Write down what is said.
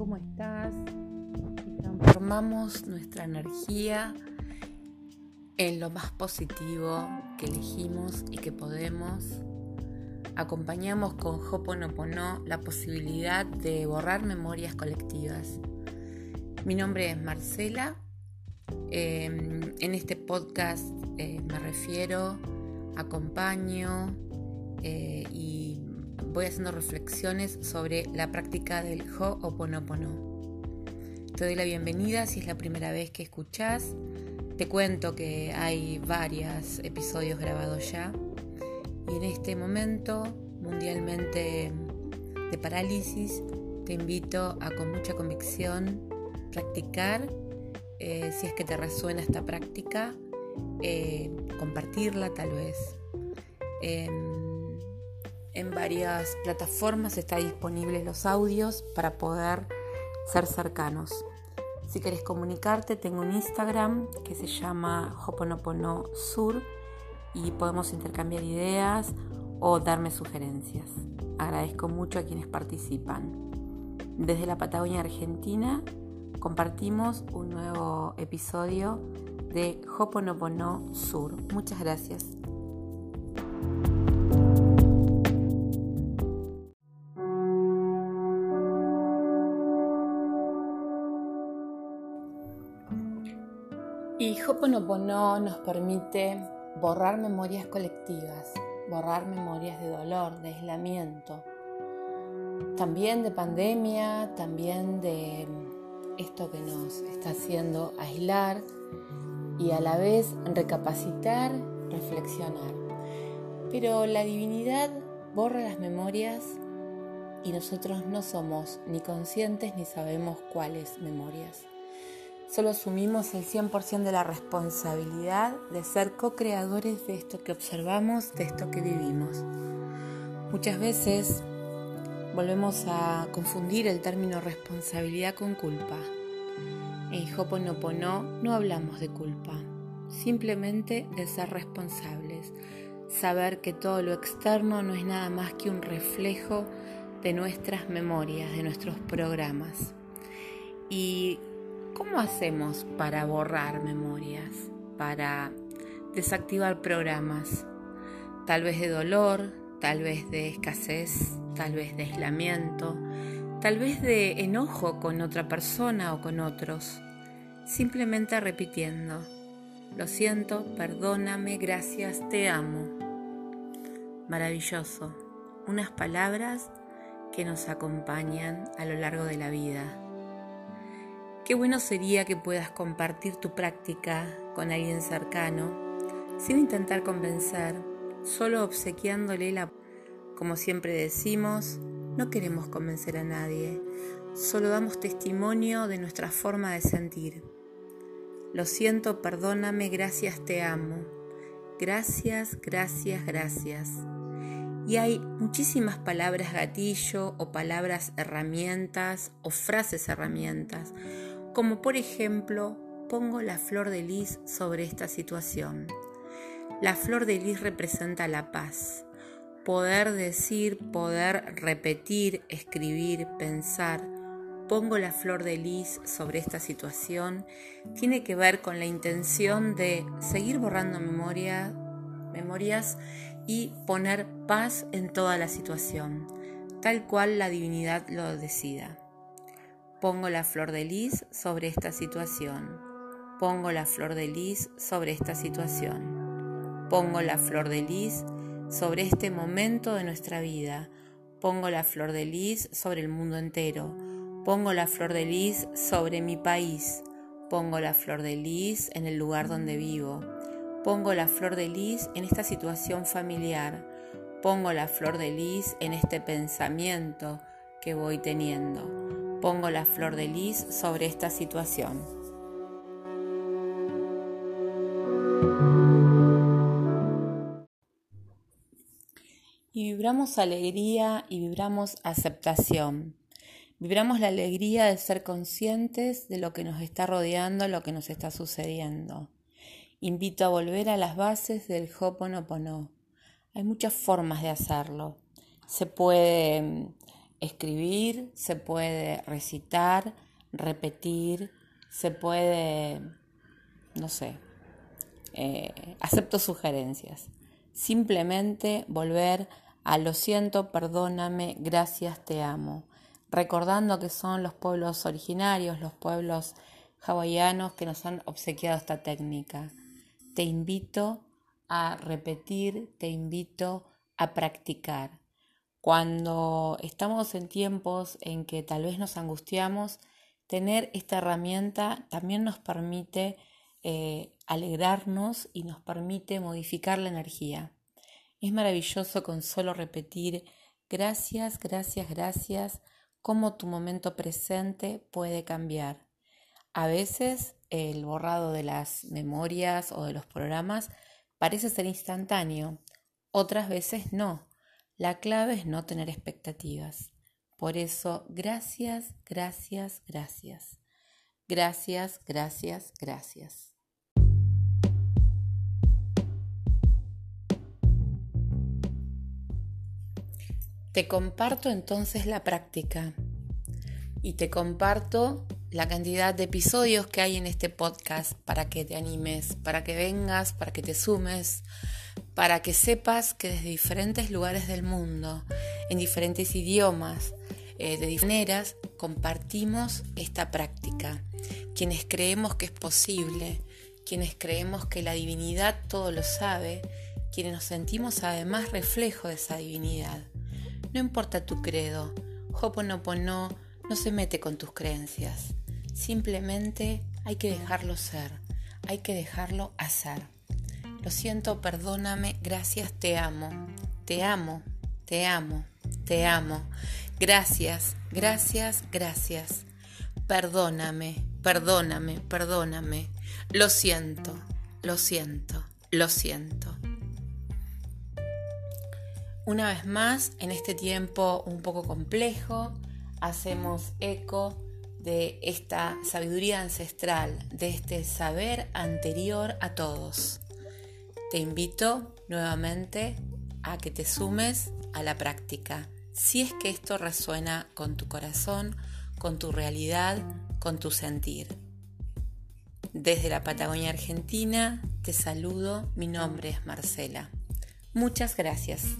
¿cómo estás? Transformamos nuestra energía en lo más positivo que elegimos y que podemos. Acompañamos con Hoponopono la posibilidad de borrar memorias colectivas. Mi nombre es Marcela. Em, en este podcast eh, me refiero, acompaño eh, y voy haciendo reflexiones sobre la práctica del Ho'oponopono. Te doy la bienvenida si es la primera vez que escuchas. Te cuento que hay varios episodios grabados ya. Y en este momento mundialmente de parálisis, te invito a con mucha convicción practicar, eh, si es que te resuena esta práctica, eh, compartirla tal vez. Em, en varias plataformas está disponibles los audios para poder ser cercanos. Si querés comunicarte, tengo un Instagram que se llama Hoponopono Sur y podemos intercambiar ideas o darme sugerencias. Agradezco mucho a quienes participan. Desde la Patagonia Argentina compartimos un nuevo episodio de Hoponopono Sur. Muchas gracias. Hoponopono nos permite borrar memorias colectivas, borrar memorias de dolor, de aislamiento, también de pandemia, también de esto que nos está haciendo aislar y a la vez recapacitar, reflexionar. Pero la divinidad borra las memorias y nosotros no somos ni conscientes ni sabemos cuáles memorias. Solo asumimos el 100% de la responsabilidad de ser co-creadores de esto que observamos, de esto que vivimos. Muchas veces volvemos a confundir el término responsabilidad con culpa. En Hoponopono no hablamos de culpa, simplemente de ser responsables, saber que todo lo externo no es nada más que un reflejo de nuestras memorias, de nuestros programas. Y ¿Cómo hacemos para borrar memorias, para desactivar programas? Tal vez de dolor, tal vez de escasez, tal vez de aislamiento, tal vez de enojo con otra persona o con otros. Simplemente repitiendo, lo siento, perdóname, gracias, te amo. Maravilloso. Unas palabras que nos acompañan a lo largo de la vida. Qué bueno sería que puedas compartir tu práctica con alguien cercano, sin intentar convencer, solo obsequiándole la... Como siempre decimos, no queremos convencer a nadie, solo damos testimonio de nuestra forma de sentir. Lo siento, perdóname, gracias, te amo. Gracias, gracias, gracias. Y hay muchísimas palabras gatillo o palabras herramientas o frases herramientas como por ejemplo pongo la flor de lis sobre esta situación. La flor de lis representa la paz. Poder decir, poder repetir, escribir, pensar, pongo la flor de lis sobre esta situación, tiene que ver con la intención de seguir borrando memoria, memorias y poner paz en toda la situación, tal cual la divinidad lo decida. Pongo la flor de lis sobre esta situación. Pongo la flor de lis sobre esta situación. Pongo la flor de lis sobre este momento de nuestra vida. Pongo la flor de lis sobre el mundo entero. Pongo la flor de lis sobre mi país. Pongo la flor de lis en el lugar donde vivo. Pongo la flor de lis en esta situación familiar. Pongo la flor de lis en este pensamiento que voy teniendo pongo la flor de lis sobre esta situación. Y vibramos alegría y vibramos aceptación. Vibramos la alegría de ser conscientes de lo que nos está rodeando, lo que nos está sucediendo. Invito a volver a las bases del Hoponopono. Hay muchas formas de hacerlo. Se puede escribir, se puede recitar, repetir, se puede, no sé, eh, acepto sugerencias. Simplemente volver a lo siento, perdóname, gracias, te amo. Recordando que son los pueblos originarios, los pueblos hawaianos que nos han obsequiado esta técnica. Te invito a repetir, te invito a practicar. Cuando estamos en tiempos en que tal vez nos angustiamos, tener esta herramienta también nos permite eh, alegrarnos y nos permite modificar la energía. Es maravilloso con solo repetir gracias, gracias, gracias, cómo tu momento presente puede cambiar. A veces el borrado de las memorias o de los programas parece ser instantáneo, otras veces no. La clave es no tener expectativas. Por eso, gracias, gracias, gracias. Gracias, gracias, gracias. Te comparto entonces la práctica y te comparto la cantidad de episodios que hay en este podcast para que te animes, para que vengas, para que te sumes, para que sepas que desde diferentes lugares del mundo, en diferentes idiomas, eh, de diferentes maneras, compartimos esta práctica. Quienes creemos que es posible, quienes creemos que la divinidad todo lo sabe, quienes nos sentimos además reflejo de esa divinidad. No importa tu credo, Hoponopono no se mete con tus creencias. Simplemente hay que dejarlo ser, hay que dejarlo hacer. Lo siento, perdóname, gracias, te amo, te amo, te amo, te amo. Gracias, gracias, gracias. Perdóname, perdóname, perdóname. Lo siento, lo siento, lo siento. Una vez más, en este tiempo un poco complejo, hacemos eco de esta sabiduría ancestral, de este saber anterior a todos. Te invito nuevamente a que te sumes a la práctica, si es que esto resuena con tu corazón, con tu realidad, con tu sentir. Desde la Patagonia Argentina te saludo, mi nombre es Marcela. Muchas gracias.